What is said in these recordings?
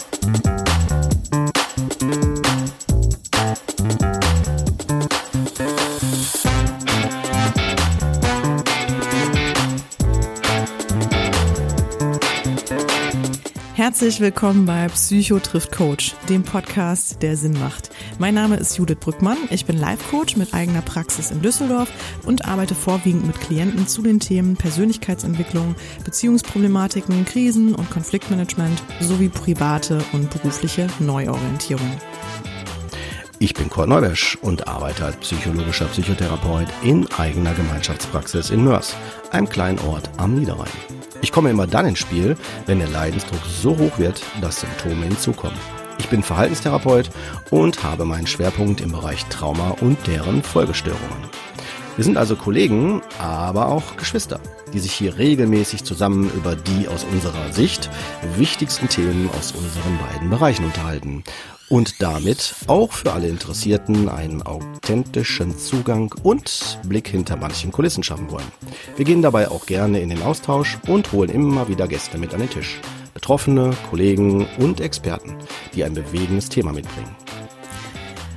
Thank Herzlich willkommen bei Psycho trifft Coach, dem Podcast, der Sinn macht. Mein Name ist Judith Brückmann. Ich bin Life-Coach mit eigener Praxis in Düsseldorf und arbeite vorwiegend mit Klienten zu den Themen Persönlichkeitsentwicklung, Beziehungsproblematiken, Krisen und Konfliktmanagement sowie private und berufliche Neuorientierung. Ich bin Kurt Neubersch und arbeite als psychologischer Psychotherapeut in eigener Gemeinschaftspraxis in Mörs, einem kleinen Ort am Niederrhein. Ich komme immer dann ins Spiel, wenn der Leidensdruck so hoch wird, dass Symptome hinzukommen. Ich bin Verhaltenstherapeut und habe meinen Schwerpunkt im Bereich Trauma und deren Folgestörungen. Wir sind also Kollegen, aber auch Geschwister, die sich hier regelmäßig zusammen über die aus unserer Sicht wichtigsten Themen aus unseren beiden Bereichen unterhalten und damit auch für alle Interessierten einen authentischen Zugang und Blick hinter manchen Kulissen schaffen wollen. Wir gehen dabei auch gerne in den Austausch und holen immer wieder Gäste mit an den Tisch. Betroffene, Kollegen und Experten, die ein bewegendes Thema mitbringen.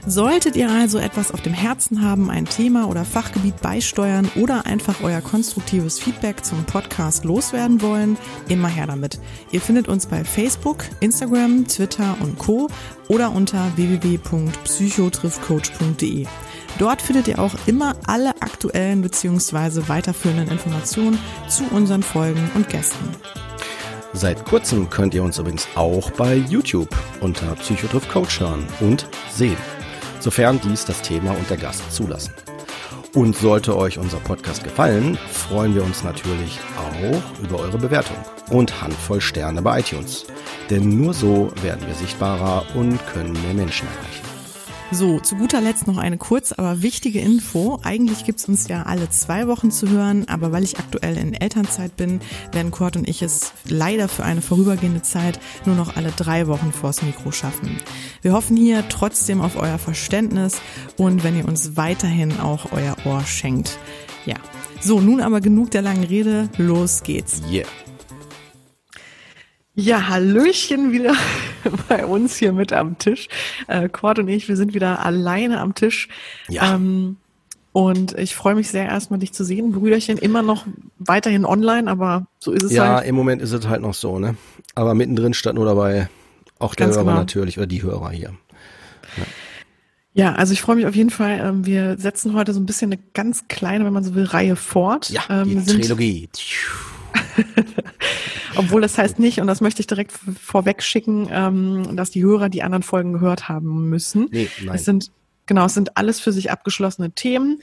Solltet ihr also etwas auf dem Herzen haben, ein Thema oder Fachgebiet beisteuern oder einfach euer konstruktives Feedback zum Podcast loswerden wollen, immer her damit. Ihr findet uns bei Facebook, Instagram, Twitter und Co. oder unter www.psychotriffcoach.de. Dort findet ihr auch immer alle aktuellen bzw. weiterführenden Informationen zu unseren Folgen und Gästen. Seit kurzem könnt ihr uns übrigens auch bei YouTube unter Psychotriff Coach hören und sehen sofern dies das Thema und der Gast zulassen. Und sollte euch unser Podcast gefallen, freuen wir uns natürlich auch über eure Bewertung und Handvoll Sterne bei iTunes. Denn nur so werden wir sichtbarer und können mehr Menschen erreichen. So, zu guter Letzt noch eine kurz, aber wichtige Info. Eigentlich gibt's uns ja alle zwei Wochen zu hören, aber weil ich aktuell in Elternzeit bin, werden Kurt und ich es leider für eine vorübergehende Zeit nur noch alle drei Wochen vors Mikro schaffen. Wir hoffen hier trotzdem auf euer Verständnis und wenn ihr uns weiterhin auch euer Ohr schenkt. Ja. So, nun aber genug der langen Rede. Los geht's. Yeah. Ja, Hallöchen wieder bei uns hier mit am Tisch. Äh, Cord und ich, wir sind wieder alleine am Tisch. Ja. Ähm, und ich freue mich sehr, erstmal dich zu sehen. Brüderchen immer noch weiterhin online, aber so ist es ja, halt. Ja, im Moment ist es halt noch so, ne? Aber mittendrin stand nur dabei auch der Ganz Hörer genau. natürlich oder die Hörer hier. Ja. Ja, also ich freue mich auf jeden Fall. Ähm, wir setzen heute so ein bisschen eine ganz kleine, wenn man so will, Reihe fort. Ja, ähm, die Trilogie. Obwohl das heißt nicht, und das möchte ich direkt vorweg schicken, ähm, dass die Hörer die anderen Folgen gehört haben müssen. Nee, nein. Es sind Genau, es sind alles für sich abgeschlossene Themen,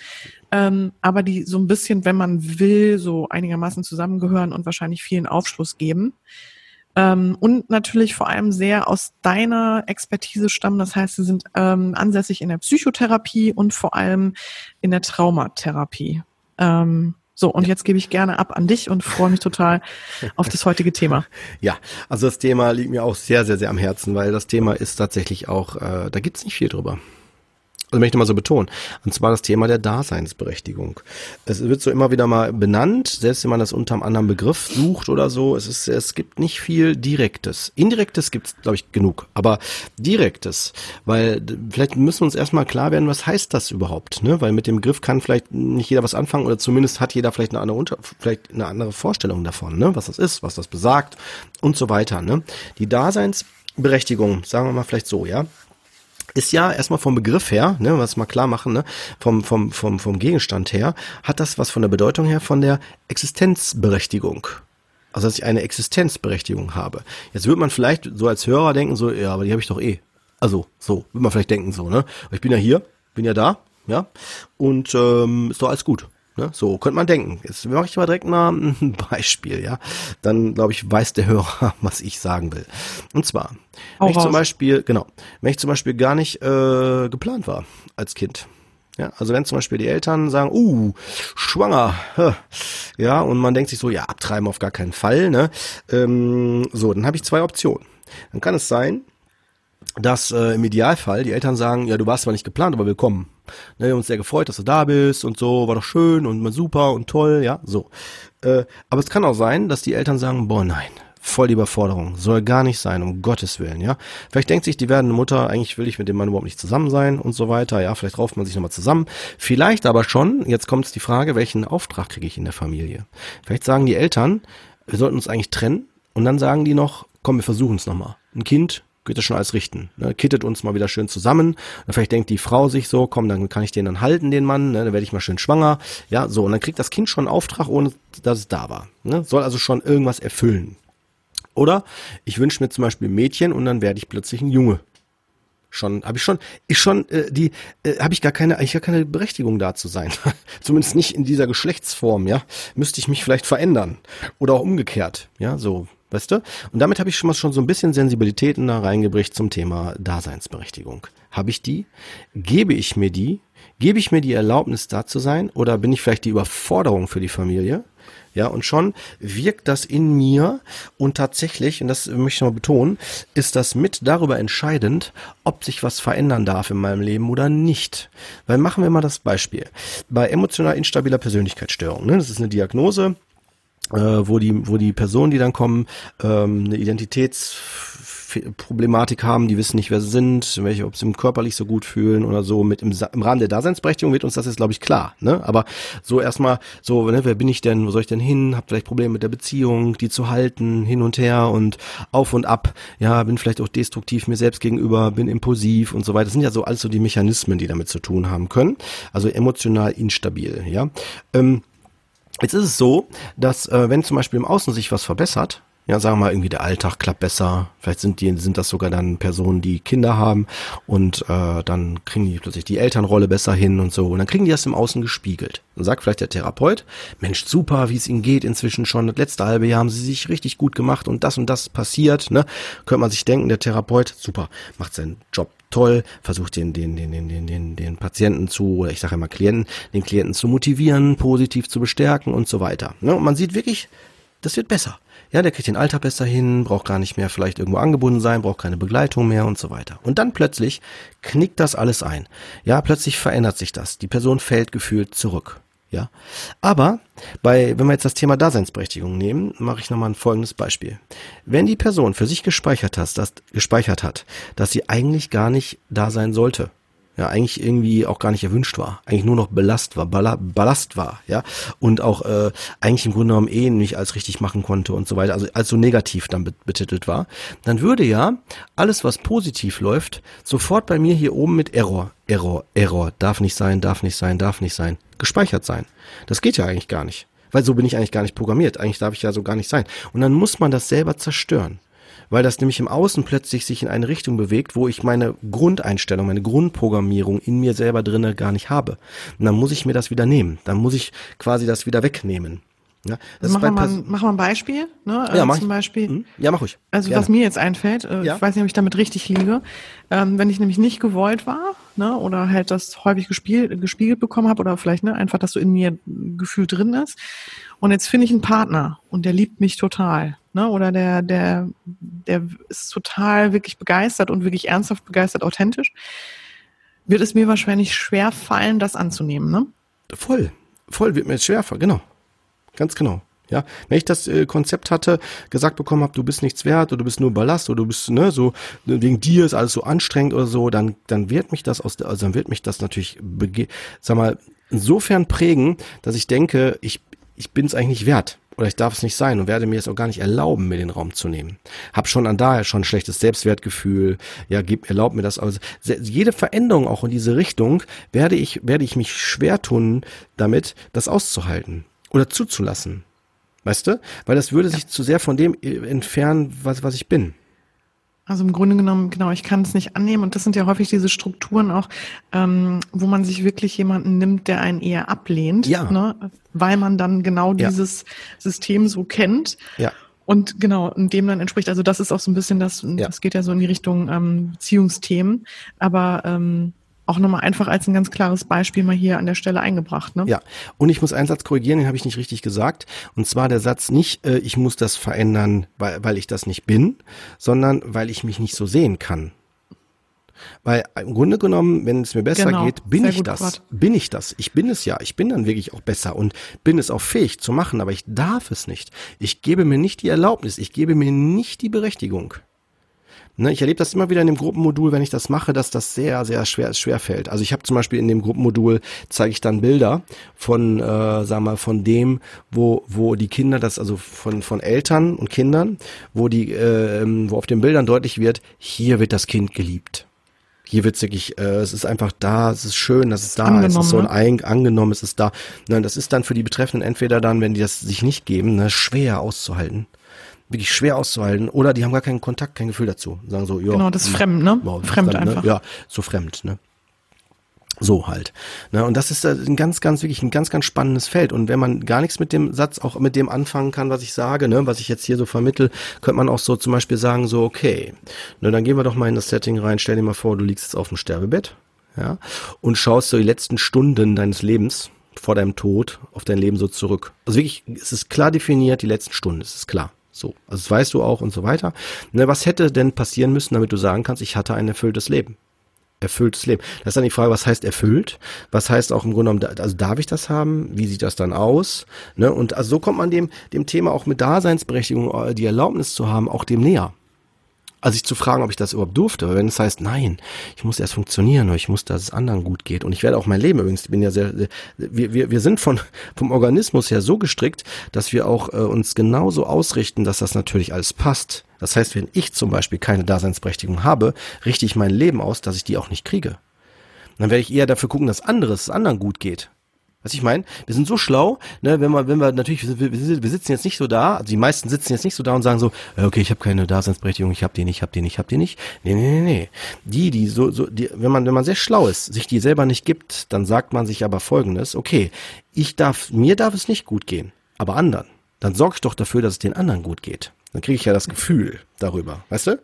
ähm, aber die so ein bisschen, wenn man will, so einigermaßen zusammengehören und wahrscheinlich vielen Aufschluss geben. Ähm, und natürlich vor allem sehr aus deiner Expertise stammen. Das heißt, sie sind ähm, ansässig in der Psychotherapie und vor allem in der Traumatherapie. Ähm, so, und jetzt gebe ich gerne ab an dich und freue mich total auf das heutige Thema. Ja, also das Thema liegt mir auch sehr, sehr, sehr am Herzen, weil das Thema ist tatsächlich auch, äh, da gibt's nicht viel drüber also möchte mal so betonen, und zwar das Thema der Daseinsberechtigung. Es wird so immer wieder mal benannt, selbst wenn man das unter einem anderen Begriff sucht oder so, es ist, es gibt nicht viel Direktes. Indirektes gibt's, glaube ich, genug, aber Direktes, weil vielleicht müssen wir uns erstmal klar werden, was heißt das überhaupt, ne? Weil mit dem Begriff kann vielleicht nicht jeder was anfangen oder zumindest hat jeder vielleicht eine andere, Unter vielleicht eine andere Vorstellung davon, ne? Was das ist, was das besagt und so weiter, ne? Die Daseinsberechtigung, sagen wir mal vielleicht so, ja, ist ja erstmal vom Begriff her, ne, was mal klar machen, ne, vom, vom, vom, vom Gegenstand her, hat das was von der Bedeutung her von der Existenzberechtigung. Also, dass ich eine Existenzberechtigung habe. Jetzt würde man vielleicht so als Hörer denken, so, ja, aber die habe ich doch eh. Also, so, würde man vielleicht denken, so, ne? Ich bin ja hier, bin ja da, ja, und ähm, ist doch alles gut. Ne? So könnte man denken. Jetzt mache ich mal direkt mal ein Beispiel, ja. Dann, glaube ich, weiß der Hörer, was ich sagen will. Und zwar, wenn ich zum Beispiel, genau, wenn ich zum Beispiel gar nicht äh, geplant war als Kind. Ja, also wenn zum Beispiel die Eltern sagen, uh, schwanger, ja, und man denkt sich so, ja, abtreiben auf gar keinen Fall, ne? Ähm, so, dann habe ich zwei Optionen. Dann kann es sein, dass äh, im Idealfall die Eltern sagen, ja, du warst zwar nicht geplant, aber willkommen. Ne, wir haben uns sehr gefreut, dass du da bist und so, war doch schön und super und toll, ja, so. Äh, aber es kann auch sein, dass die Eltern sagen, boah, nein, Voll die Überforderung. Soll gar nicht sein, um Gottes Willen, ja. Vielleicht denkt sich die werdende Mutter, eigentlich will ich mit dem Mann überhaupt nicht zusammen sein und so weiter. Ja, vielleicht rauft man sich nochmal zusammen. Vielleicht aber schon, jetzt kommt die Frage, welchen Auftrag kriege ich in der Familie? Vielleicht sagen die Eltern, wir sollten uns eigentlich trennen. Und dann sagen die noch, komm, wir versuchen es nochmal. Ein Kind geht das schon alles richten. Ne? Kittet uns mal wieder schön zusammen. Und vielleicht denkt die Frau sich so, komm, dann kann ich den dann halten, den Mann, ne? dann werde ich mal schön schwanger. Ja, so, und dann kriegt das Kind schon einen Auftrag, ohne dass es da war. Ne? Soll also schon irgendwas erfüllen. Oder ich wünsche mir zum Beispiel ein Mädchen und dann werde ich plötzlich ein Junge. Schon, habe ich schon, ich schon, äh, die, äh, habe ich gar keine, eigentlich gar keine Berechtigung da zu sein. Zumindest nicht in dieser Geschlechtsform, ja. Müsste ich mich vielleicht verändern. Oder auch umgekehrt, ja, so, weißt du? Und damit habe ich schon mal schon so ein bisschen Sensibilitäten da reingebracht zum Thema Daseinsberechtigung. Habe ich die? Gebe ich mir die? Gebe ich mir die Erlaubnis da zu sein? Oder bin ich vielleicht die Überforderung für die Familie? Ja, und schon wirkt das in mir und tatsächlich, und das möchte ich mal betonen, ist das mit darüber entscheidend, ob sich was verändern darf in meinem Leben oder nicht. Weil machen wir mal das Beispiel. Bei emotional instabiler Persönlichkeitsstörung, ne, das ist eine Diagnose, äh, wo die, wo die Personen, die dann kommen, ähm, eine Identitäts Problematik haben, die wissen nicht, wer sie sind, welche, ob sie im körperlich so gut fühlen oder so. Mit im, im Rahmen der Daseinsberechtigung wird uns das jetzt, glaube ich, klar. Ne? Aber so erstmal, so, ne, wer bin ich denn, wo soll ich denn hin? Hab vielleicht Probleme mit der Beziehung, die zu halten, hin und her und auf und ab. Ja, bin vielleicht auch destruktiv mir selbst gegenüber, bin impulsiv und so weiter. Das sind ja so alles so die Mechanismen, die damit zu tun haben können. Also emotional instabil, ja. Ähm, Jetzt ist es so, dass äh, wenn zum Beispiel im Außen sich was verbessert, ja, sagen wir mal, irgendwie der Alltag klappt besser. Vielleicht sind die, sind das sogar dann Personen, die Kinder haben und äh, dann kriegen die plötzlich die Elternrolle besser hin und so. Und dann kriegen die das im Außen gespiegelt. Dann sagt vielleicht der Therapeut, Mensch, super, wie es ihnen geht inzwischen schon. Das letzte halbe Jahr haben sie sich richtig gut gemacht und das und das passiert. Ne? Könnte man sich denken, der Therapeut, super, macht seinen Job toll, versucht den, den, den, den, den, den, den Patienten zu, oder ich sage immer Klienten, den Klienten zu motivieren, positiv zu bestärken und so weiter. Ne? Und man sieht wirklich, das wird besser. Ja, der kriegt den Alltag besser hin, braucht gar nicht mehr vielleicht irgendwo angebunden sein, braucht keine Begleitung mehr und so weiter. Und dann plötzlich knickt das alles ein. Ja, plötzlich verändert sich das. Die Person fällt gefühlt zurück. Ja, aber bei, wenn wir jetzt das Thema Daseinsberechtigung nehmen, mache ich nochmal ein folgendes Beispiel. Wenn die Person für sich gespeichert hat, dass, gespeichert hat, dass sie eigentlich gar nicht da sein sollte, ja eigentlich irgendwie auch gar nicht erwünscht war, eigentlich nur noch Belast war, Ballast war, ja und auch äh, eigentlich im Grunde genommen eh nicht als richtig machen konnte und so weiter, also als so negativ dann betitelt war, dann würde ja alles, was positiv läuft, sofort bei mir hier oben mit Error, Error, Error, darf nicht sein, darf nicht sein, darf nicht sein, gespeichert sein. Das geht ja eigentlich gar nicht. Weil so bin ich eigentlich gar nicht programmiert. Eigentlich darf ich ja so gar nicht sein. Und dann muss man das selber zerstören weil das nämlich im Außen plötzlich sich in eine Richtung bewegt, wo ich meine Grundeinstellung, meine Grundprogrammierung in mir selber drinne gar nicht habe. Und dann muss ich mir das wieder nehmen. Dann muss ich quasi das wieder wegnehmen. Ja, das machen, wir mal, machen wir ein Beispiel. Ne? Ja, mach Zum Beispiel. Mhm. Ja, mach ruhig. Also Gerne. was mir jetzt einfällt, äh, ja. ich weiß nicht, ob ich damit richtig liege, ähm, wenn ich nämlich nicht gewollt war, ne, oder halt das häufig gespielt, gespiegelt bekommen habe, oder vielleicht ne, einfach, dass so in mir Gefühl drin ist. Und jetzt finde ich einen Partner und der liebt mich total. Ne? Oder der, der, der ist total wirklich begeistert und wirklich ernsthaft begeistert, authentisch. Wird es mir wahrscheinlich schwer fallen, das anzunehmen, ne? Voll. Voll wird mir jetzt schwer fallen, genau. Ganz genau. Ja, wenn ich das äh, Konzept hatte, gesagt bekommen habe, du bist nichts wert oder du bist nur Ballast oder du bist ne so wegen dir ist alles so anstrengend oder so, dann dann wird mich das aus also dann wird mich das natürlich sag mal insofern prägen, dass ich denke, ich ich bin es eigentlich nicht wert oder ich darf es nicht sein und werde mir es auch gar nicht erlauben, mir den Raum zu nehmen. Hab schon an daher schon ein schlechtes Selbstwertgefühl. Ja, gib, erlaub mir das. Also jede Veränderung auch in diese Richtung werde ich werde ich mich schwer tun, damit das auszuhalten oder zuzulassen. Weißt du? Weil das würde sich zu sehr von dem äh, entfernen, was, was ich bin. Also im Grunde genommen, genau, ich kann es nicht annehmen. Und das sind ja häufig diese Strukturen auch, ähm, wo man sich wirklich jemanden nimmt, der einen eher ablehnt, ja. ne? weil man dann genau ja. dieses System so kennt. Ja. Und genau, und dem dann entspricht. Also das ist auch so ein bisschen das, ja. das geht ja so in die Richtung ähm, Beziehungsthemen. Aber ähm, auch nochmal einfach als ein ganz klares Beispiel mal hier an der Stelle eingebracht. Ne? Ja, und ich muss einen Satz korrigieren, den habe ich nicht richtig gesagt. Und zwar der Satz nicht, äh, ich muss das verändern, weil, weil ich das nicht bin, sondern weil ich mich nicht so sehen kann. Weil im Grunde genommen, wenn es mir besser Genau, geht, bin ich das. Gott. Bin ich das. Ich bin es ja. Ich bin dann wirklich auch besser und bin es auch fähig zu machen, aber ich darf es nicht. Ich gebe mir nicht die Erlaubnis. Ich gebe mir nicht die Berechtigung. Ne, ich erlebe das immer wieder in dem Gruppenmodul, wenn ich das mache, dass das sehr, sehr schwer, schwer fällt. Also ich habe zum Beispiel in dem Gruppenmodul zeige ich dann Bilder von, äh, sagen wir, von dem, wo, wo die Kinder das, also von, von Eltern und Kindern, wo die, äh, wo auf den Bildern deutlich wird, hier wird das Kind geliebt. Hier wird's wirklich, äh, es ist einfach da, es ist schön, dass es da ist, es ist so ein Angenommen, ein, angenommen, es ist da. Ne, das ist dann für die Betreffenden entweder dann, wenn die das sich nicht geben, ne, schwer auszuhalten. Wirklich schwer auszuhalten. Oder die haben gar keinen Kontakt, kein Gefühl dazu. Sagen so, ja. Genau, das ist hm, fremd, ne? ja, ist Fremd dann, einfach. Ne? Ja, so fremd, ne? So halt. Ne? Und das ist äh, ein ganz, ganz, wirklich ein ganz, ganz spannendes Feld. Und wenn man gar nichts mit dem Satz auch mit dem anfangen kann, was ich sage, ne, was ich jetzt hier so vermittel, könnte man auch so zum Beispiel sagen, so, okay, ne, dann gehen wir doch mal in das Setting rein, stell dir mal vor, du liegst jetzt auf dem Sterbebett, ja, und schaust so die letzten Stunden deines Lebens vor deinem Tod auf dein Leben so zurück. Also wirklich, es ist klar definiert, die letzten Stunden, es ist klar. So, also das weißt du auch und so weiter. Ne, was hätte denn passieren müssen, damit du sagen kannst, ich hatte ein erfülltes Leben? erfülltes Leben. Das ist dann die Frage, was heißt erfüllt? Was heißt auch im Grunde genommen, also darf ich das haben? Wie sieht das dann aus? Ne? Und also so kommt man dem, dem Thema auch mit Daseinsberechtigung, äh, die Erlaubnis zu haben, auch dem näher. Also sich zu fragen, ob ich das überhaupt durfte. Weil wenn es heißt, nein, ich muss erst funktionieren oder ich muss, dass es anderen gut geht. Und ich werde auch mein Leben übrigens, ich bin ja sehr, wir, wir, wir sind von, vom Organismus her so gestrickt, dass wir auch äh, uns genauso ausrichten, dass das natürlich alles passt. Das heißt, wenn ich zum Beispiel keine Daseinsberechtigung habe, richte ich mein Leben aus, dass ich die auch nicht kriege. Dann werde ich eher dafür gucken, dass anderes, es anderen gut geht. Was ich meine, wir sind so schlau, ne, wenn wir, wenn wir natürlich, wir, wir sitzen jetzt nicht so da, also die meisten sitzen jetzt nicht so da und sagen so, äh, okay, ich habe keine Daseinsberechtigung, ich habe nicht, ich habe nicht, ich habe die nicht. Nee, nee, nee, nee. Die, die so, so, die, wenn man, wenn man sehr schlau ist, sich die selber nicht gibt, dann sagt man sich aber folgendes, okay, ich darf, mir darf es nicht gut gehen, aber anderen. Dann sorge ich doch dafür, dass es den anderen gut geht. Dann kriege ich ja das Gefühl darüber, weißt du?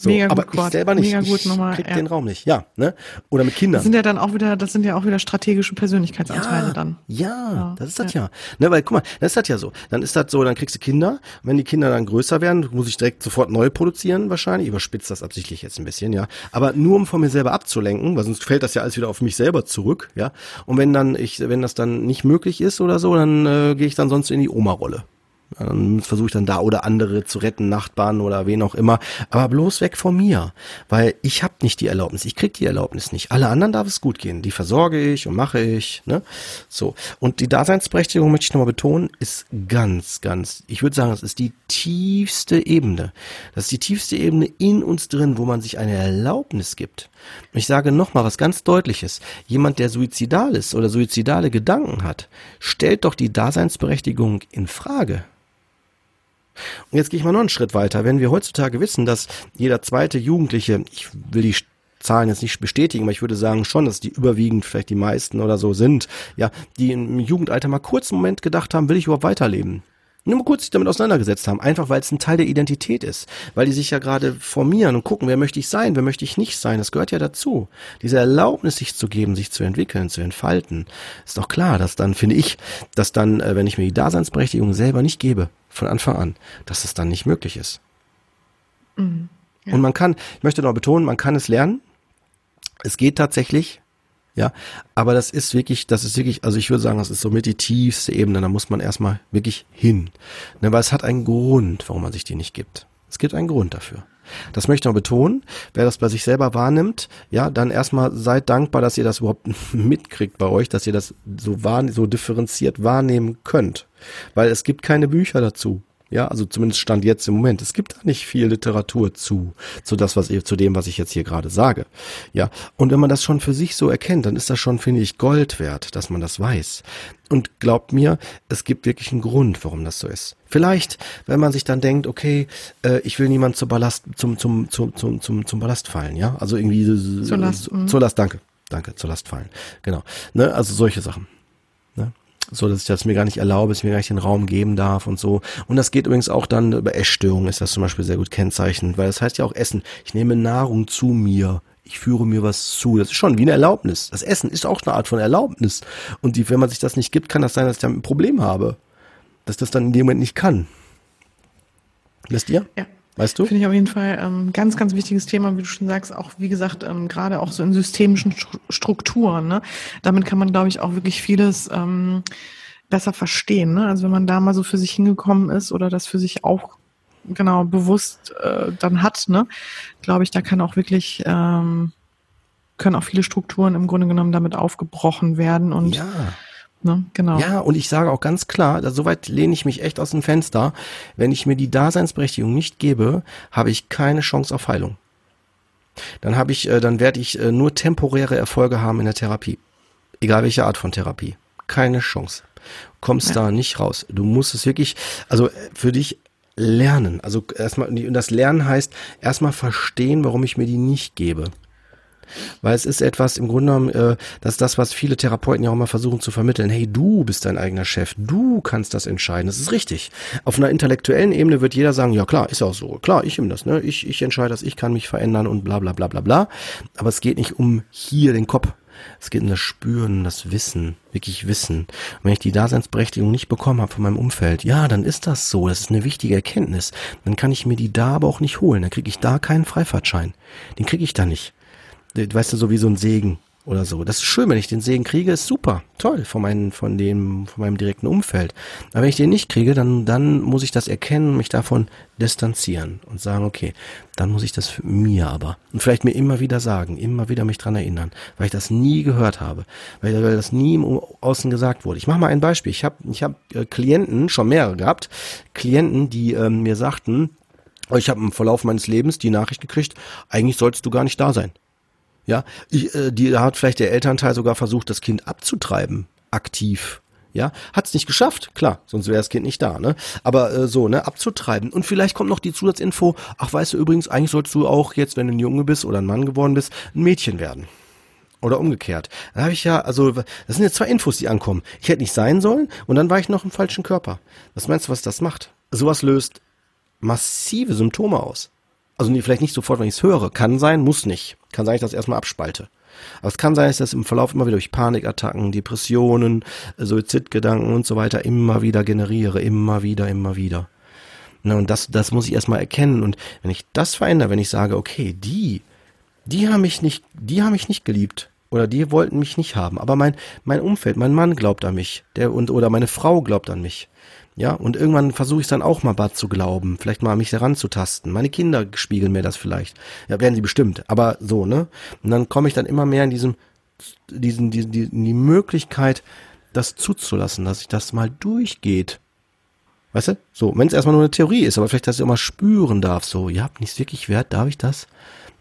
So, Mega gut, aber ich Gott. selber nicht. Mega gut ich nochmal, krieg ja. den Raum nicht. Ja, ne? Oder mit Kindern. Das sind ja dann auch wieder, das sind ja auch wieder strategische Persönlichkeitsanteile dann. Ja, Ja, das ist das ja. Ne, weil guck mal, das ist das ja so. Dann ist das so, dann kriegst du Kinder. Wenn die Kinder dann größer werden, muss ich direkt sofort neu produzieren wahrscheinlich. Ich überspitze das absichtlich jetzt ein bisschen, ja. Aber nur um von mir selber abzulenken, weil sonst fällt das ja alles wieder auf mich selber zurück, ja. Und wenn dann ich, wenn das dann nicht möglich ist oder so, dann äh, gehe ich dann sonst in die Oma-Rolle. Dann versuche ich dann da oder andere zu retten, Nachbarn oder wen auch immer. Aber bloß weg von mir. Weil ich habe nicht die Erlaubnis. Ich krieg die Erlaubnis nicht. Alle anderen darf es gut gehen. Die versorge ich und mache ich. Ne? So. Und die Daseinsberechtigung, möchte ich nochmal betonen, ist ganz, ganz, ich würde sagen, das ist die tiefste Ebene. Das ist die tiefste Ebene in uns drin, wo man sich eine Erlaubnis gibt. Und ich sage nochmal was ganz Deutliches. Jemand, der suizidal ist oder suizidale Gedanken hat, stellt doch die Daseinsberechtigung in Frage. Und jetzt gehe ich mal noch einen Schritt weiter. Wenn wir heutzutage wissen, dass jeder zweite Jugendliche, ich will die Zahlen jetzt nicht bestätigen, aber ich würde sagen schon, dass die überwiegend vielleicht die meisten oder so sind, ja, die im Jugendalter mal kurz einen Moment gedacht haben, will ich überhaupt weiterleben? Nur mal kurz sich damit auseinandergesetzt haben, einfach weil es ein Teil der Identität ist, weil die sich ja gerade formieren und gucken, wer möchte ich sein, wer möchte ich nicht sein, das gehört ja dazu. Diese Erlaubnis, sich zu geben, sich zu entwickeln, zu entfalten, ist doch klar, dass dann, finde ich, dass dann, äh, wenn ich mir die Daseinsberechtigung selber nicht gebe, von Anfang an, dass es dann nicht möglich ist. ja. Und man kann, ich möchte noch betonen, man kann es lernen. Es geht tatsächlich, ja, aber das ist wirklich, das ist wirklich, also ich würde sagen, das ist somit die tiefste Ebene, da muss man erstmal wirklich hin. Ne, weil es hat einen Grund, warum man sich die nicht gibt. Es gibt einen Grund dafür. Das möchte ich noch betonen. Wer das bei sich selber wahrnimmt, ja, dann erstmal seid dankbar, dass ihr das überhaupt mitkriegt bei euch, dass ihr das so wahr, so differenziert wahrnehmen könnt. Weil es gibt keine Bücher dazu. Ja, also zumindest stand jetzt im Moment. Es gibt da nicht viel Literatur zu, zu das, was ihr, zu dem, was ich jetzt hier gerade sage. Ja, und wenn man das schon für sich so erkennt, dann ist das schon, finde ich, Gold wert, dass man das weiß. Und glaubt mir, es gibt wirklich einen Grund, warum das so ist. Vielleicht, wenn man sich dann denkt, okay, äh, ich will niemand zur Ballast, zum, zum, zum, zum, zum, zum Ballast fallen, ja, also irgendwie Zur Last, mhm. zur Last, danke, danke, zur Last fallen, genau, ne, also solche Sachen? So dass ich das mir gar nicht erlaube, es mir gar nicht den Raum geben darf und so. Und das geht übrigens auch dann über Essstörungen, ist das zum Beispiel sehr gut kennzeichnet, weil das heißt ja auch Essen. Ich nehme Nahrung zu mir. Ich führe mir was zu. Das ist schon wie eine Erlaubnis. Das Essen ist auch eine Art von Erlaubnis. Und die, wenn man sich das nicht gibt, kann das sein, dass ich da ein Problem habe. Dass das dann in dem Moment nicht kann. Wisst ihr? Ja. Weißt du? Finde ich auf jeden Fall ähm, ganz, ganz wichtiges Thema, wie du schon sagst, auch wie gesagt, ähm, gerade auch so in systemischen Strukturen. Ne? Damit kann man, glaube ich, auch wirklich vieles ähm, besser verstehen. Ne? Also wenn man da mal so für sich hingekommen ist oder das für sich auch genau bewusst äh, dann hat, ne, glaube ich, da kann auch wirklich ähm, können auch viele Strukturen im Grunde genommen damit aufgebrochen werden und ja. Ne, genau. Ja, und ich sage auch ganz klar, da, soweit lehne ich mich echt aus dem Fenster. Wenn ich mir die Daseinsberechtigung nicht gebe, habe ich keine Chance auf Heilung. Dann habe ich, äh, dann werde ich äh, nur temporäre Erfolge haben in der Therapie. Egal welche Art von Therapie. Keine Chance. Kommst ja. da nicht raus. Du musst es wirklich, also äh, für dich lernen. Also erstmal, und das Lernen heißt erstmal verstehen, warum ich mir die nicht gebe. Weil es ist etwas, im Grunde genommen, äh, das ist das, was viele Therapeuten ja auch mal versuchen zu vermitteln. Hey, du bist dein eigener Chef, du kannst das entscheiden. Das ist richtig. Auf einer intellektuellen Ebene wird jeder sagen, ja klar, ist auch so. Klar, ich nehme das, ne? Ich, ich entscheide das, ich kann mich verändern und bla bla bla bla bla. Aber es geht nicht um hier den Kopf. Es geht um das Spüren, das Wissen, wirklich Wissen. Und wenn ich die Daseinsberechtigung nicht bekommen habe von meinem Umfeld, ja, dann ist das so. Das ist eine wichtige Erkenntnis. Dann kann ich mir die da aber auch nicht holen. Dann kriege ich da keinen Freifahrtschein. Den kriege ich da nicht weißt du, so wie so ein Segen oder so. Das ist schön, wenn ich den Segen kriege, ist super, toll von meinem, von dem, von meinem direkten Umfeld. Aber wenn ich den nicht kriege, dann, dann muss ich das erkennen, mich davon distanzieren und sagen, okay, dann muss ich das für mir aber und vielleicht mir immer wieder sagen, immer wieder mich dran erinnern, weil ich das nie gehört habe, weil, weil das nie im Außen gesagt wurde. Ich mache mal ein Beispiel. Ich habe, ich habe äh, Klienten schon mehrere gehabt, Klienten, die ähm, mir sagten, ich habe im Verlauf meines Lebens die Nachricht gekriegt, eigentlich solltest du gar nicht da sein. Ja, ich, äh, die hat vielleicht der Elternteil sogar versucht, das Kind abzutreiben, aktiv. Ja, hat's nicht geschafft, klar, sonst wäre das Kind nicht da, ne? Aber äh, so, ne, abzutreiben. Und vielleicht kommt noch die Zusatzinfo, ach, weißt du übrigens, eigentlich sollst du auch jetzt, wenn du ein Junge bist oder ein Mann geworden bist, ein Mädchen werden. Oder umgekehrt. Da habe ich ja, also, das sind jetzt zwei Infos, die ankommen. Ich hätte nicht sein sollen und dann war ich noch im falschen Körper. Was meinst du, was das macht? Sowas löst massive Symptome aus. Also nee, vielleicht nicht sofort, wenn ich es höre. Kann sein, muss nicht. Kann sein, ich das erstmal abspalte. Aber es kann sein, dass ich das im Verlauf immer wieder durch Panikattacken, Depressionen, Suizidgedanken und so weiter immer wieder generiere. Immer wieder, immer wieder. Na, und das, das muss ich erstmal erkennen. Und wenn ich das verändere, wenn ich sage, okay, die, die haben mich nicht, die haben mich nicht geliebt. Oder die wollten mich nicht haben. Aber mein, mein Umfeld, mein Mann glaubt an mich. Der, und, oder meine Frau glaubt an mich. Ja, und irgendwann versuche ich dann auch mal bad zu glauben, vielleicht mal mich heranzutasten. Meine Kinder spiegeln mir das vielleicht. Ja, werden sie bestimmt, aber so, ne? Und dann komme ich dann immer mehr in diesem, diesen, diesen, die, in die Möglichkeit, das zuzulassen, dass sich das mal durchgeht. Weißt du? So, wenn es erstmal nur eine Theorie ist, aber vielleicht, dass ich mal spüren darf, so, ja, nichts wirklich wert, darf ich das?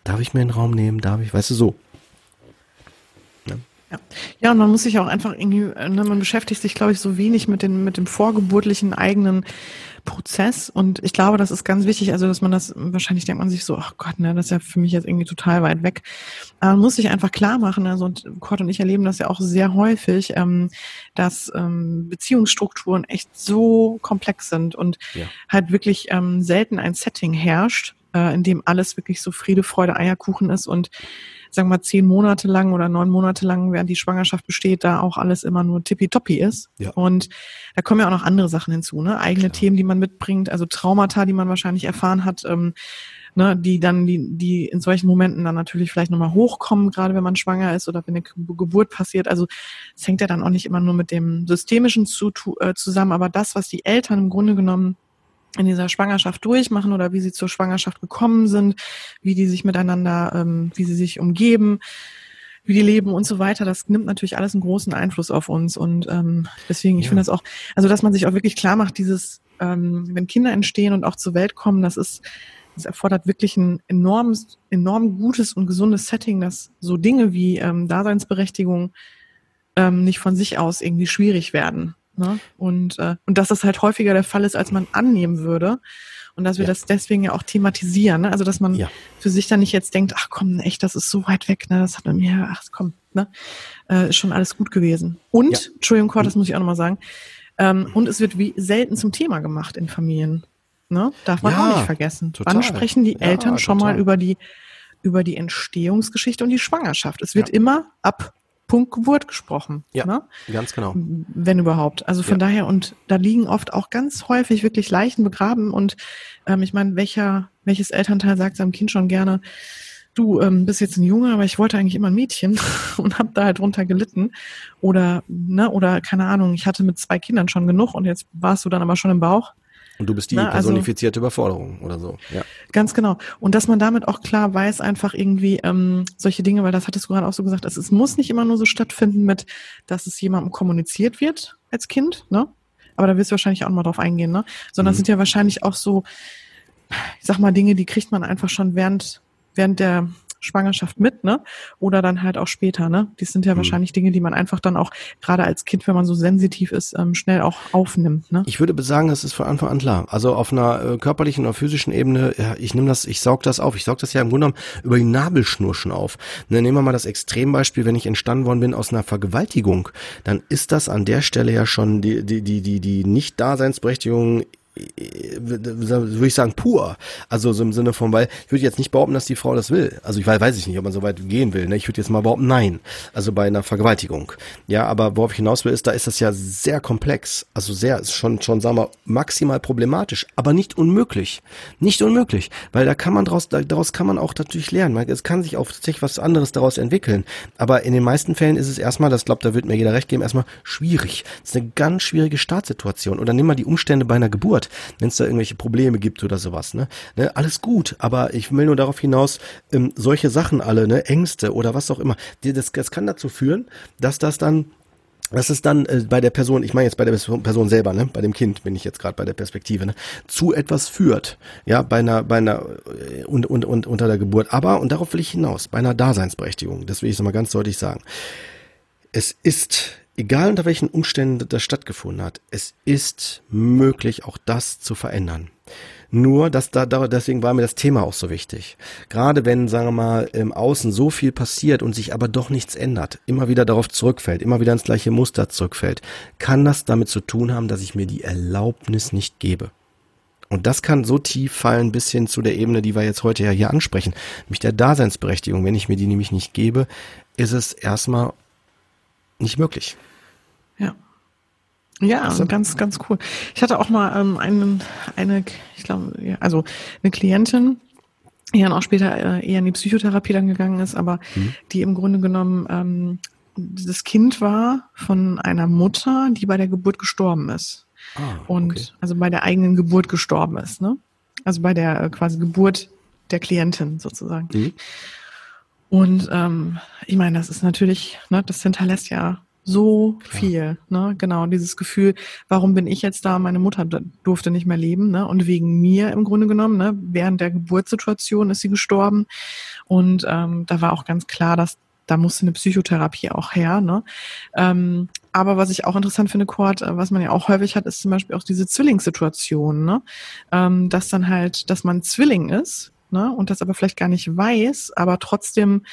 Darf ich mir einen Raum nehmen? Darf ich, weißt du, so. Ja. ja, und man muss sich auch einfach irgendwie, ne, man beschäftigt sich, glaube ich, so wenig mit, den, mit dem vorgeburtlichen eigenen Prozess. Und ich glaube, das ist ganz wichtig, also dass man das, wahrscheinlich denkt man sich so, ach Gott, ne, das ist ja für mich jetzt irgendwie total weit weg. Aber man muss sich einfach klar machen, also und Kurt und ich erleben das ja auch sehr häufig, ähm, dass ähm, Beziehungsstrukturen echt so komplex sind und ja. halt wirklich ähm, selten ein Setting herrscht, äh, in dem alles wirklich so Friede, Freude, Eierkuchen ist und sagen wir mal, zehn Monate lang oder neun Monate lang, während die Schwangerschaft besteht, da auch alles immer nur tippitoppi ist. Ja. Und da kommen ja auch noch andere Sachen hinzu, ne? Eigene Klar. Themen, die man mitbringt, also Traumata, die man wahrscheinlich erfahren hat, ähm, ne, die dann, die, die in solchen Momenten dann natürlich vielleicht nochmal hochkommen, gerade wenn man schwanger ist oder wenn eine Geburt passiert. Also es hängt ja dann auch nicht immer nur mit dem Systemischen zu, äh, zusammen, aber das, was die Eltern im Grunde genommen in dieser Schwangerschaft durchmachen oder wie sie zur Schwangerschaft gekommen sind, wie die sich miteinander, ähm, wie sie sich umgeben, wie die leben und so weiter. Das nimmt natürlich alles einen großen Einfluss auf uns. Und ähm, deswegen, ich ja. finde das auch, also dass man sich auch wirklich klar macht, dieses, ähm, wenn Kinder entstehen und auch zur Welt kommen, das ist, das erfordert wirklich ein enorm, enorm gutes und gesundes Setting, dass so Dinge wie ähm, Daseinsberechtigung ähm, nicht von sich aus irgendwie schwierig werden. Ne? Und, äh, und dass das halt häufiger der Fall ist, als man annehmen würde. Und dass wir ja. das deswegen ja auch thematisieren. Ne? Also dass man ja. für sich dann nicht jetzt denkt, ach komm, echt, das ist so weit weg, ne? Das hat mir, ach komm, ne? Äh, ist schon alles gut gewesen. Und, ja. Entschuldigung, Kurt, das muss ich auch nochmal sagen. Ähm, und es wird wie selten zum Thema gemacht in Familien. Ne? Darf man auch nicht vergessen. Total. Wann sprechen die Eltern schon total. mal über die, über die Entstehungsgeschichte und die Schwangerschaft? Es wird immer ab Punkt Geburt gesprochen. Ja, ne? ganz genau. Wenn überhaupt. Also von ja. daher, und da liegen oft auch ganz häufig wirklich Leichen begraben. Und ähm, ich meine, welcher, welches Elternteil sagt seinem Kind schon gerne, du ähm, bist jetzt ein Junge, aber ich wollte eigentlich immer ein Mädchen und habe da halt drunter gelitten. Oder, ne, oder keine Ahnung, ich hatte mit zwei Kindern schon genug und jetzt warst du dann aber schon im Bauch. Und du bist die Na, also personifizierte also, Überforderung oder so. Ja. Ganz genau. Und dass man damit auch klar weiß, einfach irgendwie ähm, solche Dinge, weil das hattest du gerade auch so gesagt, es, es muss nicht immer nur so stattfinden mit, dass es jemandem kommuniziert wird als Kind, ne? Aber da wirst du wahrscheinlich auch mal drauf eingehen, ne? Sondern mhm. es sind ja wahrscheinlich auch so, ich sag mal, Dinge, die kriegt man einfach schon während, während der Schwangerschaft mit, ne? Oder dann halt auch später, ne? Die sind ja mhm. wahrscheinlich Dinge, die man einfach dann auch, gerade als Kind, wenn man so sensitiv ist, ähm, schnell auch aufnimmt, ne? Ich würde sagen, das ist von Anfang an klar. Also auf einer äh, körperlichen oder physischen Ebene, ja, ich nehme das, ich saug das auf. Ich saug das ja im Grunde genommen über die Nabelschnur schon auf. Ne, nehmen wir mal das Extrembeispiel, wenn ich entstanden worden bin aus einer Vergewaltigung, dann ist das an der Stelle ja schon die, die, die, die, die Nicht-Daseinsberechtigung würde ich sagen, pur. Also so im Sinne von, weil ich würde jetzt nicht behaupten, dass die Frau das will. Also ich weiß, weiß ich nicht, ob man so weit gehen will. Ne? Ich würde jetzt mal behaupten, nein. Also bei einer Vergewaltigung. Ja, aber worauf ich hinaus will, ist, da ist das ja sehr komplex. Also sehr, ist schon, schon, sagen wir, maximal problematisch, aber nicht unmöglich. Nicht unmöglich. Weil da kann man daraus, daraus kann man auch natürlich lernen. Es kann sich auch tatsächlich was anderes daraus entwickeln. Aber in den meisten Fällen ist es erstmal, das glaubt, da wird mir jeder recht geben, erstmal schwierig. Das ist eine ganz schwierige Startsituation. Oder nimm mal die Umstände bei einer Geburt wenn es da irgendwelche Probleme gibt oder sowas. Ne? ne? Alles gut, aber ich will nur darauf hinaus, ähm, solche Sachen alle, ne, Ängste oder was auch immer, das, das kann dazu führen, dass das dann dass es dann äh, bei der Person, ich meine jetzt bei der Person selber, ne, bei dem Kind bin ich jetzt gerade bei der Perspektive, ne, zu etwas führt, ja, bei einer, bei einer äh, und, und, und unter der Geburt. Aber, und darauf will ich hinaus, bei einer Daseinsberechtigung, das will ich nochmal ganz deutlich sagen. Es ist Egal unter welchen Umständen das stattgefunden hat, es ist möglich, auch das zu verändern. Nur, dass da, deswegen war mir das Thema auch so wichtig. Gerade wenn, sagen wir mal, im Außen so viel passiert und sich aber doch nichts ändert, immer wieder darauf zurückfällt, immer wieder ins gleiche Muster zurückfällt, kann das damit zu tun haben, dass ich mir die Erlaubnis nicht gebe. Und das kann so tief fallen bis hin zu der Ebene, die wir jetzt heute ja hier ansprechen, nämlich der Daseinsberechtigung. Wenn ich mir die nämlich nicht gebe, ist es erstmal nicht möglich. Ja. Ja, also, ganz, ganz cool. Ich hatte auch mal ähm, einen, eine, ich glaube, ja, also eine Klientin, die dann auch später äh, eher in die Psychotherapie dann gegangen ist, aber mhm. die im Grunde genommen ähm, das Kind war von einer Mutter, die bei der Geburt gestorben ist. Ah, und okay. also bei der eigenen Geburt gestorben ist, ne? Also bei der äh, quasi Geburt der Klientin sozusagen. Mhm. Und ähm, ich meine, das ist natürlich, ne, das hinterlässt ja so Klar. viel, ne? Genau, dieses Gefühl, warum bin ich jetzt da? Meine Mutter durfte nicht mehr leben, ne? Und wegen mir im Grunde genommen, ne? Während der Geburtssituation ist sie gestorben. Und ähm, da war auch ganz klar, dass da musste eine Psychotherapie auch her, ne? Ähm, aber was ich auch interessant finde, Kurt, äh, was man ja auch häufig hat, ist zum Beispiel auch diese Zwillingssituation, ne? Ähm, dass dann halt, dass man Zwilling ist, ne? Und das aber vielleicht gar nicht weiß, aber trotzdem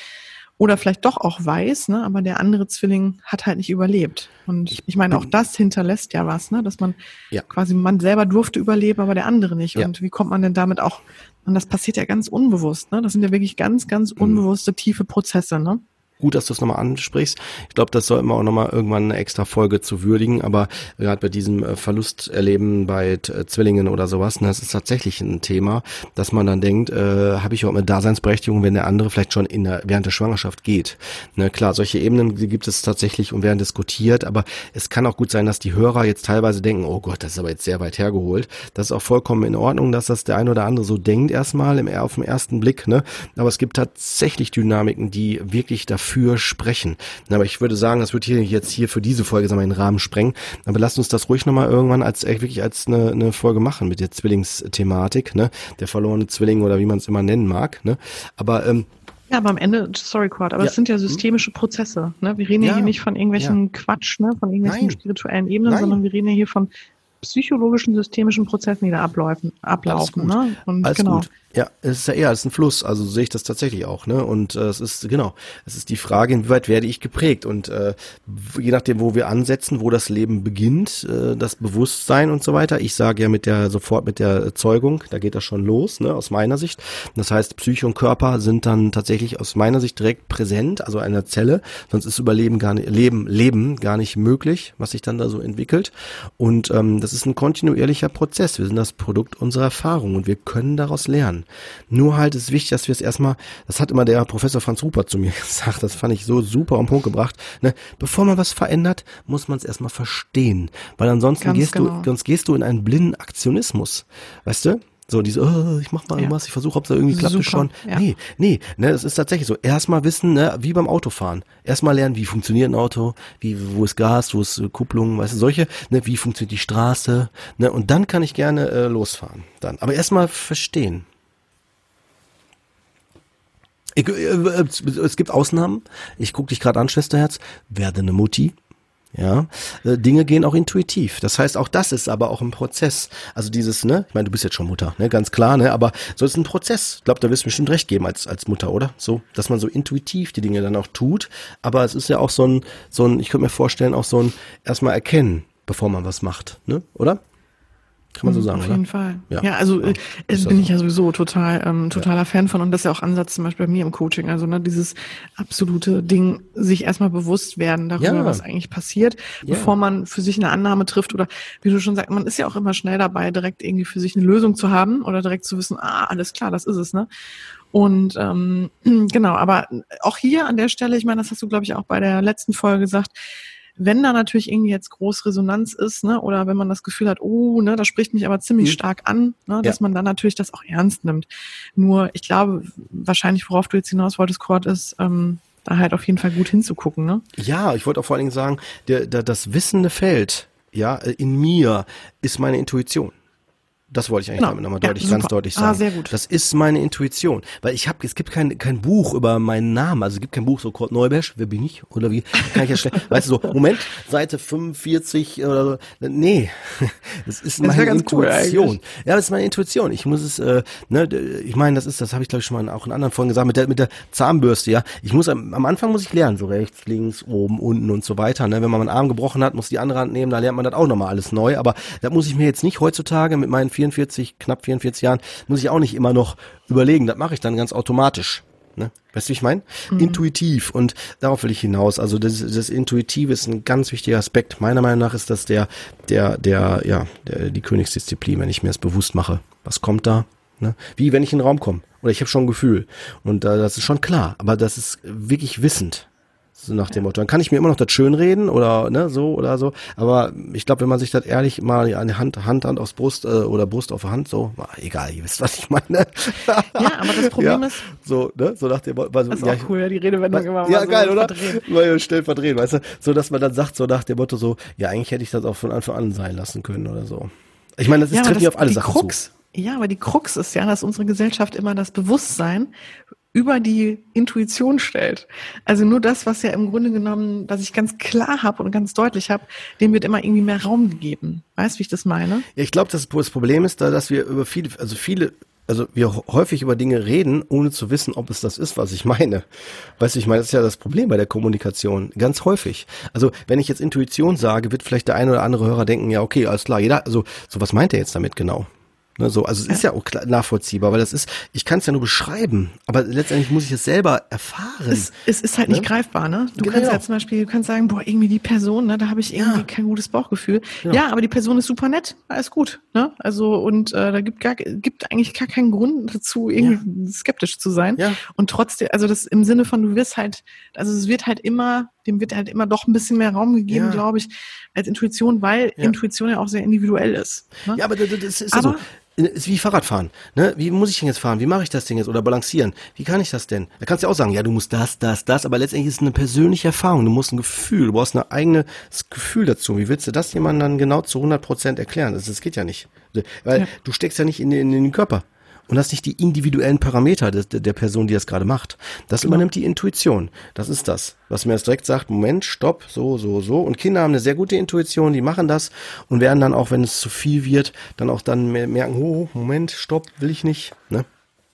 oder vielleicht doch auch weiß, ne, aber der andere Zwilling hat halt nicht überlebt. Und ich, ich meine, auch das hinterlässt ja was, ne, dass man ja. quasi, man selber durfte überleben, aber der andere nicht. Ja. Und wie kommt man denn damit auch, und das passiert ja ganz unbewusst, ne, das sind ja wirklich ganz, ganz mhm. unbewusste, tiefe Prozesse, ne gut, dass du es nochmal ansprichst. Ich glaube, das sollten wir auch nochmal irgendwann eine extra Folge zu würdigen, aber gerade bei diesem äh, Verlusterleben bei äh, Zwillingen oder sowas, ne, das ist tatsächlich ein Thema, dass man dann denkt, äh, habe ich auch eine Daseinsberechtigung, wenn der andere vielleicht schon in der, während der Schwangerschaft geht. Ne, klar, solche Ebenen gibt es tatsächlich und werden diskutiert, aber es kann auch gut sein, dass die Hörer jetzt teilweise denken, oh Gott, das ist aber jetzt sehr weit hergeholt. Das ist auch vollkommen in Ordnung, dass das der ein oder andere so denkt erstmal im, auf den ersten Blick, ne? Aber es gibt tatsächlich Dynamiken, die wirklich dafür dafür sprechen. Aber ich würde sagen, das wird hier jetzt hier für diese Folge sagen wir, den Rahmen sprengen. Aber lasst uns das ruhig nochmal irgendwann als äh, wirklich als eine, eine Folge machen mit der Zwillingsthematik, ne? Der verlorene Zwilling oder wie man es immer nennen mag. Ne? Aber ähm, ja, aber am Ende, sorry Quad, aber ja. es sind ja systemische Prozesse. Ne? Wir reden ja, hier nicht von irgendwelchen ja. Quatsch, ne? von irgendwelchen Nein. spirituellen Ebenen, Nein. sondern wir reden ja hier von psychologischen, systemischen Prozessen, die da ablaufen. ablaufen. Ne? Und Alles genau. gut. Ja, es ist ja eher als ein Fluss, also so sehe ich das tatsächlich auch, ne? Und äh, es ist genau, es ist die Frage, inwieweit werde ich geprägt und äh, je nachdem, wo wir ansetzen, wo das Leben beginnt, äh, das Bewusstsein und so weiter. Ich sage ja mit der sofort mit der Zeugung, da geht das schon los, ne? Aus meiner Sicht. Das heißt, Psyche und Körper sind dann tatsächlich aus meiner Sicht direkt präsent, also einer Zelle, sonst ist Überleben gar nicht Leben Leben gar nicht möglich, was sich dann da so entwickelt. Und ähm, das ist ein kontinuierlicher Prozess. Wir sind das Produkt unserer Erfahrung und wir können daraus lernen. Nur halt ist wichtig, dass wir es erstmal, das hat immer der Professor Franz Rupert zu mir gesagt, das fand ich so super am Punkt gebracht, ne? bevor man was verändert, muss man es erstmal verstehen, weil ansonsten Ganz gehst genau. du, sonst gehst du in einen blinden Aktionismus, weißt du? So, diese, oh, ich mach mal ja. was, ich versuche, ob es irgendwie klappt schon. Ja. Nee, nee, ne, das ist tatsächlich so. Erstmal wissen, ne, wie beim Autofahren. Erstmal lernen, wie funktioniert ein Auto, wie, wo ist Gas, wo ist äh, Kupplung, weißt du, solche, ne, wie funktioniert die Straße, ne, und dann kann ich gerne äh, losfahren. Dann. Aber erstmal verstehen. Ich, äh, äh, es gibt Ausnahmen. Ich guck dich gerade an, Schwesterherz. Werde eine Mutti. Ja, äh, Dinge gehen auch intuitiv. Das heißt, auch das ist aber auch ein Prozess. Also dieses, ne, ich meine, du bist jetzt schon Mutter, ne, ganz klar, ne, aber so ist ein Prozess. Ich glaube, da wirst du mir bestimmt recht geben als als Mutter, oder? So, dass man so intuitiv die Dinge dann auch tut. Aber es ist ja auch so ein, so ein, ich könnte mir vorstellen, auch so ein erstmal erkennen, bevor man was macht, ne, oder? Kann man so mhm, sagen, Auf jeden Fall. Ja, ja also ja, äh, bin ich ja sowieso total ähm, totaler ja. Fan von und das ist ja auch Ansatz zum Beispiel bei mir im Coaching. Also ne, dieses absolute Ding, sich erstmal bewusst werden darüber, was eigentlich passiert, bevor man für sich eine Annahme trifft oder wie du schon sagst, man ist ja auch immer schnell dabei, direkt irgendwie für sich eine Lösung zu haben oder direkt zu wissen, ah, alles klar, das ist es, ne? Und ähm, genau, aber auch hier an der Stelle, ich meine, das hast du, glaube ich, auch bei der letzten Folge gesagt, wenn da natürlich irgendwie jetzt groß Resonanz ist, ne, oder wenn man das Gefühl hat, oh, ne, das spricht mich aber ziemlich mhm. stark an, ne, dass ja. man dann natürlich das auch ernst nimmt. Nur, ich glaube, wahrscheinlich, worauf du jetzt hinaus wolltest, Kurt, ist, ähm, da halt auf jeden Fall gut hinzugucken, ne? Ja, ich wollte auch vor allen Dingen sagen, der, der, das wissende Feld, ja, in mir ist meine Intuition. Das wollte ich eigentlich genau. damit nochmal deutlich, ja, ganz deutlich ah, sagen. Ah, sehr gut. Das ist meine Intuition. Weil ich habe, es gibt kein, kein Buch über meinen Namen. Also es gibt kein Buch so Kurt Neubesch, wer bin ich? Oder wie kann ich ja schlecht. weißt du so, Moment, Seite 45 oder so. Nee. Das ist das meine Intuition. Cool ja, das ist meine Intuition. Ich muss es, äh, ne, ich meine, das ist, das habe ich glaube ich schon mal auch in anderen Folgen gesagt, mit der, mit der Zahnbürste, ja. Ich muss am, am Anfang muss ich lernen, so rechts, links, oben, unten und so weiter. Ne? Wenn man meinen Arm gebrochen hat, muss die andere Hand nehmen, da lernt man das auch nochmal alles neu. Aber da muss ich mir jetzt nicht heutzutage mit meinen 44, knapp 44 Jahren, muss ich auch nicht immer noch überlegen. Das mache ich dann ganz automatisch. Ne? Weißt du, wie ich meine? Mhm. Intuitiv. Und darauf will ich hinaus. Also das, das Intuitive ist ein ganz wichtiger Aspekt. Meiner Meinung nach ist das der, der, der, ja, der, die Königsdisziplin, wenn ich mir das bewusst mache. Was kommt da? Ne? Wie wenn ich in den Raum komme. Oder ich habe schon ein Gefühl. Und äh, das ist schon klar. Aber das ist wirklich wissend. So nach dem Motto. Dann kann ich mir immer noch das schön reden oder ne, so oder so. Aber ich glaube, wenn man sich das ehrlich mal eine Hand, Hand, Hand aufs Brust äh, oder Brust auf Hand, so, na, egal, ihr wisst, was ich meine. ja, aber das Problem ja, ist. So, ne, so nach dem Motto. Das ist ja, auch cool, die Redewendung immer Ja, so geil, oder? Mal schnell verdrehen, weißt du? So, dass man dann sagt, so nach dem Motto, so, ja, eigentlich hätte ich das auch von Anfang an sein lassen können oder so. Ich meine, das ist, ja, trifft nicht auf alle Sachen Krux, zu. Ja, aber die Krux ist ja, dass unsere Gesellschaft immer das Bewusstsein über die Intuition stellt. Also nur das, was ja im Grunde genommen, was ich ganz klar habe und ganz deutlich habe, dem wird immer irgendwie mehr Raum gegeben. Weißt, wie ich das meine? Ja, ich glaube, das, das Problem ist da, dass wir über viele, also viele also wir häufig über Dinge reden, ohne zu wissen, ob es das ist, was ich meine. Weißt du, ich meine, das ist ja das Problem bei der Kommunikation. Ganz häufig. Also, wenn ich jetzt Intuition sage, wird vielleicht der ein oder andere Hörer denken, ja, okay, alles klar, jeder, also, so was meint er jetzt damit genau? Ne, so, also es ist ja auch klar, nachvollziehbar, weil das ist, ich kann es ja nur beschreiben, aber letztendlich muss ich es selber erfahren. Es, es ist halt ne? nicht greifbar, ne? Du genau. kannst ja zum Beispiel, du kannst sagen, boah, irgendwie die Person, ne, da habe ich irgendwie ja. kein gutes Bauchgefühl. Genau. Ja, aber die Person ist super nett, alles gut, ne? Also und äh, da gibt gar, gibt eigentlich gar keinen Grund dazu, irgendwie ja. skeptisch zu sein. Ja. Und trotzdem, also das im Sinne von, du wirst halt, also es wird halt immer dem wird halt immer doch ein bisschen mehr Raum gegeben, ja. glaube ich, als Intuition, weil ja. Intuition ja auch sehr individuell ist. Ne? Ja, aber das ist aber, also, ist wie Fahrradfahren. Ne? Wie muss ich denn jetzt fahren? Wie mache ich das Ding jetzt? Oder balancieren? Wie kann ich das denn? Da kannst du ja auch sagen, ja, du musst das, das, das, aber letztendlich ist es eine persönliche Erfahrung. Du musst ein Gefühl, du brauchst ein eigenes Gefühl dazu. Wie willst du das jemandem dann genau zu 100 Prozent erklären? Das, das geht ja nicht. Weil ja. du steckst ja nicht in, in, in den Körper und hast nicht die individuellen Parameter des, der Person, die das gerade macht. Das genau. übernimmt die Intuition. Das ist das, was mir jetzt direkt sagt, Moment, stopp, so, so, so. Und Kinder haben eine sehr gute Intuition, die machen das und werden dann auch, wenn es zu viel wird, dann auch dann merken, oh, Moment, stopp, will ich nicht. Ne?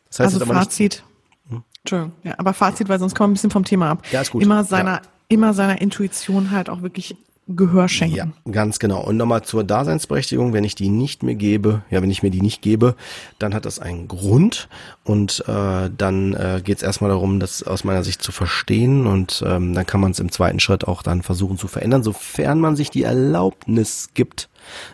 Das heißt also Fazit. Hm? Entschuldigung, ja, aber Fazit, weil sonst kommen wir ein bisschen vom Thema ab. Ja, ist gut. Immer seiner, ja. immer seiner Intuition halt auch wirklich Gehör schenken. Ja, ganz genau. Und nochmal zur Daseinsberechtigung, wenn ich die nicht mehr gebe, ja, wenn ich mir die nicht gebe, dann hat das einen Grund und äh, dann äh, geht es erstmal darum, das aus meiner Sicht zu verstehen und ähm, dann kann man es im zweiten Schritt auch dann versuchen zu verändern, sofern man sich die Erlaubnis gibt.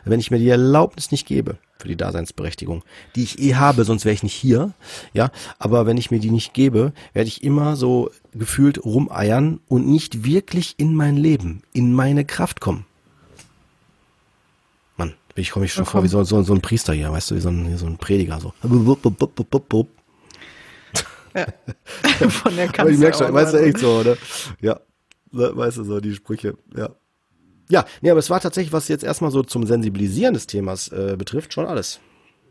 Wenn ich mir die Erlaubnis nicht gebe, für die Daseinsberechtigung, die ich eh habe, sonst wäre ich nicht hier, ja, aber wenn ich mir die nicht gebe, werde ich immer so gefühlt rumeiern und nicht wirklich in mein Leben, in meine Kraft kommen. Mann, ich komme mich schon ja, vor wie so, so, so ein Priester hier, weißt du, wie so ein, wie so ein Prediger, so. Ja. Von der Kanzel. ich merke schon, weißt du, echt so, oder? Ja, weißt du, so die Sprüche, ja. Ja, nee, aber es war tatsächlich, was jetzt erstmal so zum Sensibilisieren des Themas äh, betrifft, schon alles.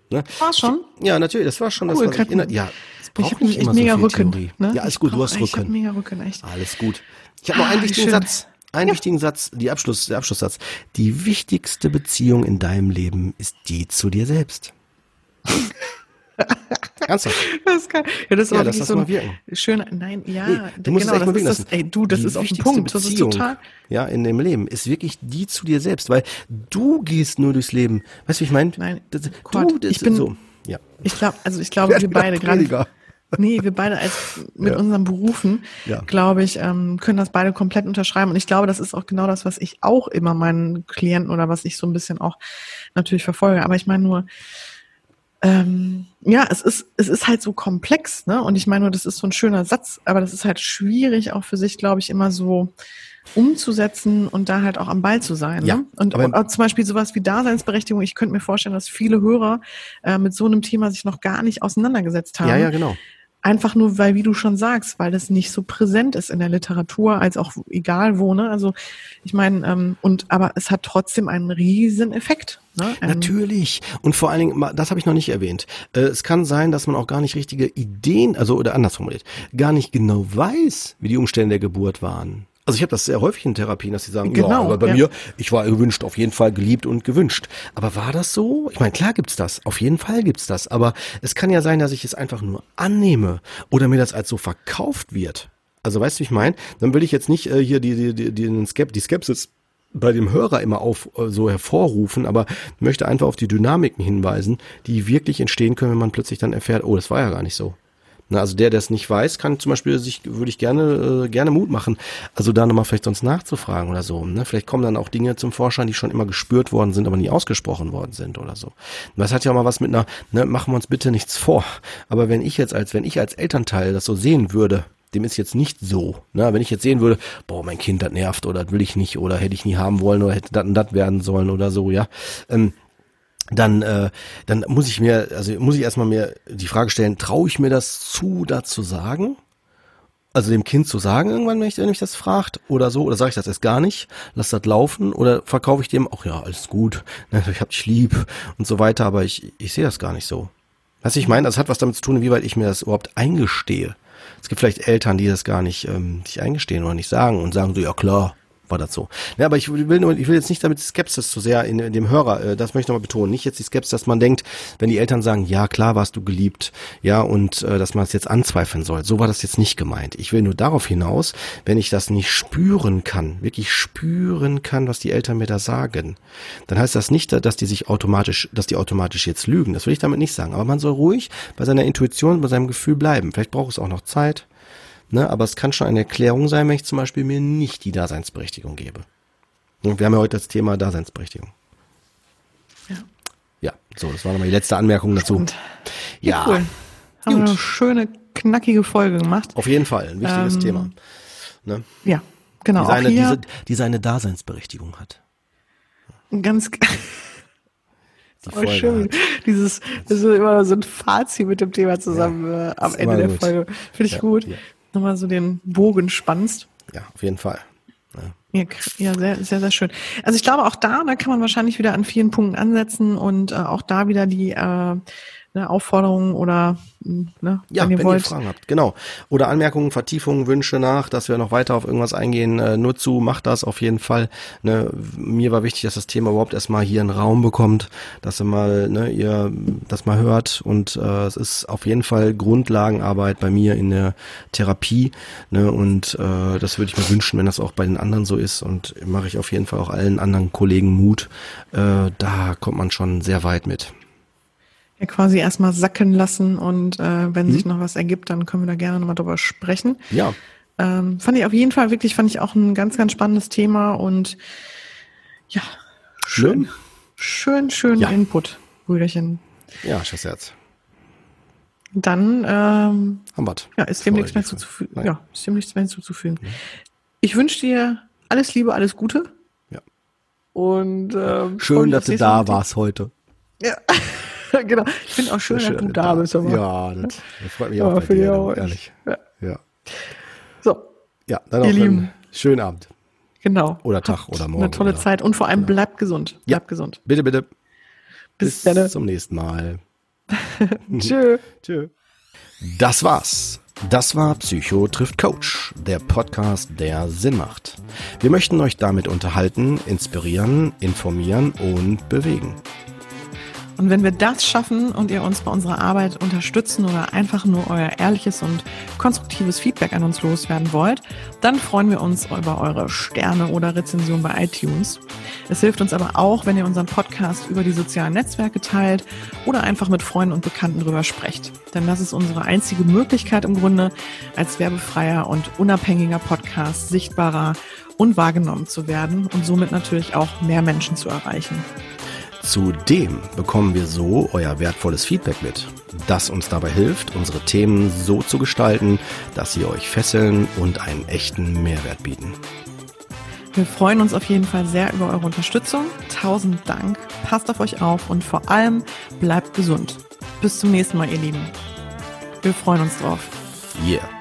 Ne? War schon? Ja, natürlich, das war schon cool, das, was ich inner, ja, es braucht ich nicht immer mega so viel Rücken, Theorie. Ne? Ja, alles gut, du hast Rücken. Ich hab mega Rücken, echt. Alles gut. Ich habe noch einen ah, wichtigen schön. Satz. Einen ja. wichtigen Satz, die Abschluss, der Abschlusssatz. Die wichtigste Beziehung in deinem Leben ist die zu dir selbst. Ernsthaft? Das ist geil. Ja, das ist ja, auch das so ein schöner, nein, ja, nee, du musst genau, das ist das, ey, du, das die ist auf den Punkt. Das ist total. Ja, in dem Leben ist wirklich die zu dir selbst, weil du gehst nur durchs Leben. Weißt du, wie ich meine? Nein, das, du, das ich bin, so. Ja. Ich glaube, also ich glaube, wir beide gerade. Nee, wir beide als mit ja. unseren Berufen, ja. glaube ich, ähm, können das beide komplett unterschreiben. Und ich glaube, das ist auch genau das, was ich auch immer meinen Klienten oder was ich so ein bisschen auch natürlich verfolge. Aber ich meine nur, ähm, ja, es ist, es ist halt so komplex, ne? Und ich meine nur, das ist so ein schöner Satz, aber das ist halt schwierig auch für sich, glaube ich, immer so umzusetzen und da halt auch am Ball zu sein. Ja, ne? Und auch zum Beispiel sowas wie Daseinsberechtigung. Ich könnte mir vorstellen, dass viele Hörer äh, mit so einem Thema sich noch gar nicht auseinandergesetzt haben. Ja, ja, genau. Einfach nur, weil, wie du schon sagst, weil das nicht so präsent ist in der Literatur, als auch egal wo, ne? Also ich meine, ähm, und aber es hat trotzdem einen riesen Effekt. Ne? Natürlich. Und vor allen Dingen, das habe ich noch nicht erwähnt. Äh, es kann sein, dass man auch gar nicht richtige Ideen, also oder anders formuliert, gar nicht genau weiß, wie die Umstände der Geburt waren. Also ich habe das sehr häufig in Therapien, dass sie sagen, genau, ja, aber bei ja. mir, ich war gewünscht, auf jeden Fall geliebt und gewünscht. Aber war das so? Ich meine, klar gibt's das, auf jeden Fall gibt's das. Aber es kann ja sein, dass ich es einfach nur annehme oder mir das als so verkauft wird. Also weißt du, wie ich meine? Dann will ich jetzt nicht äh, hier die, die, die, die, Skep die Skepsis bei dem Hörer immer auf äh, so hervorrufen, aber möchte einfach auf die Dynamiken hinweisen, die wirklich entstehen können, wenn man plötzlich dann erfährt, oh, das war ja gar nicht so. Na, also der, der es nicht weiß, kann zum Beispiel sich, würde ich gerne, äh, gerne Mut machen, also da nochmal vielleicht sonst nachzufragen oder so. Ne? Vielleicht kommen dann auch Dinge zum Vorschein, die schon immer gespürt worden sind, aber nie ausgesprochen worden sind oder so. Das hat ja auch mal was mit einer, ne, machen wir uns bitte nichts vor. Aber wenn ich jetzt als, wenn ich als Elternteil das so sehen würde, dem ist jetzt nicht so. Ne? Wenn ich jetzt sehen würde, boah, mein Kind, das nervt oder das will ich nicht oder hätte ich nie haben wollen oder hätte das und das werden sollen oder so, ja. Ähm, dann, äh, dann muss ich mir, also muss ich erstmal mir die Frage stellen, traue ich mir das zu, da zu sagen? Also dem Kind zu sagen irgendwann, wenn, ich, mich das fragt oder so, oder sage ich das erst gar nicht, lass das laufen oder verkaufe ich dem, ach ja, alles gut, ne, ich hab dich lieb und so weiter, aber ich, ich sehe das gar nicht so. Was ich meine, das hat was damit zu tun, wie weit ich mir das überhaupt eingestehe. Es gibt vielleicht Eltern, die das gar nicht ähm, sich eingestehen oder nicht sagen und sagen so, ja klar, war das so. Ja, aber ich will nur, ich will jetzt nicht damit Skepsis zu sehr in, in dem Hörer, äh, das möchte ich nochmal betonen. Nicht jetzt die Skepsis, dass man denkt, wenn die Eltern sagen, ja klar warst du geliebt, ja, und äh, dass man es jetzt anzweifeln soll. So war das jetzt nicht gemeint. Ich will nur darauf hinaus, wenn ich das nicht spüren kann, wirklich spüren kann, was die Eltern mir da sagen, dann heißt das nicht, dass die sich automatisch, dass die automatisch jetzt lügen. Das will ich damit nicht sagen. Aber man soll ruhig bei seiner Intuition, bei seinem Gefühl bleiben. Vielleicht braucht es auch noch Zeit. Ne? Aber es kann schon eine Erklärung sein, wenn ich zum Beispiel mir nicht die Daseinsberechtigung gebe. Und wir haben ja heute das Thema Daseinsberechtigung. Ja. Ja, so, das war nochmal die letzte Anmerkung dazu. Ja. Cool. Haben Gut. wir eine schöne, knackige Folge gemacht. Auf jeden Fall, ein wichtiges ähm, Thema. Ne? Ja, genau. Die seine, diese, die seine Daseinsberechtigung hat. Ganz Folge schön. Hat. Dieses, das ist immer so ein Fazit mit dem Thema zusammen ja, äh, am Ende der gut. Folge. Finde ich ja, gut. Ja nochmal so den Bogen spannst. Ja, auf jeden Fall. Ja. Ja, sehr, sehr, sehr schön. Also ich glaube, auch da, da kann man wahrscheinlich wieder an vielen Punkten ansetzen und äh, auch da wieder die äh, ne, Aufforderungen oder ne, ja, wenn ihr, wenn ihr Fragen habt, genau. Oder Anmerkungen, Vertiefungen, Wünsche nach, dass wir noch weiter auf irgendwas eingehen, äh, nur zu, macht das auf jeden Fall. Ne, mir war wichtig, dass das Thema überhaupt erstmal hier einen Raum bekommt, dass ihr mal, ne, ihr das mal hört und äh, es ist auf jeden Fall Grundlagenarbeit bei mir in der Therapie. Ne, und äh, das würde ich mir wünschen, wenn das auch bei den anderen so ist und mache ich auf jeden Fall auch allen anderen Kollegen Mut. Äh, da kommt man schon sehr weit mit. Ja, quasi erstmal sacken lassen und äh, wenn hm. sich noch was ergibt, dann können wir da gerne nochmal drüber sprechen. Ja. Ähm, fand ich auf jeden Fall wirklich, fand ich auch ein ganz, ganz spannendes Thema und ja, schön. Schön, schön ja. Input, Brüderchen. Ja, Schuss Herz. Dann ähm, haben Ja, ist dem nichts mehr zuzufügen. Ja, ist dem nichts mehr hinzuzufügen. Mhm. Ich wünsche dir alles Liebe, alles Gute. Ja. Und ähm, schön, dass du da warst heute. Ja. genau. Ich finde auch schön, dass du da bist. Aber. Ja, das, das freut mich auch ja, bei dir, auch ehrlich. Ja. ja. So. Ja, dann noch einen schönen Abend. Genau. Oder Tag Habt oder morgen. Eine tolle oder. Zeit und vor allem genau. bleibt gesund. Bleibt ja. gesund. Bitte, bitte. Bis, Bis zum nächsten Mal. Tschö. Tschö. Das war's. Das war Psycho trifft Coach, der Podcast, der Sinn macht. Wir möchten euch damit unterhalten, inspirieren, informieren und bewegen. Und wenn wir das schaffen und ihr uns bei unserer Arbeit unterstützen oder einfach nur euer ehrliches und konstruktives Feedback an uns loswerden wollt, dann freuen wir uns über eure Sterne oder Rezension bei iTunes. Es hilft uns aber auch, wenn ihr unseren Podcast über die sozialen Netzwerke teilt oder einfach mit Freunden und Bekannten drüber sprecht. Denn das ist unsere einzige Möglichkeit im Grunde, als werbefreier und unabhängiger Podcast sichtbarer und wahrgenommen zu werden und somit natürlich auch mehr Menschen zu erreichen. Zudem bekommen wir so euer wertvolles Feedback mit, das uns dabei hilft, unsere Themen so zu gestalten, dass sie euch fesseln und einen echten Mehrwert bieten. Wir freuen uns auf jeden Fall sehr über eure Unterstützung. Tausend Dank. Passt auf euch auf und vor allem bleibt gesund. Bis zum nächsten Mal, ihr Lieben. Wir freuen uns drauf. Yeah.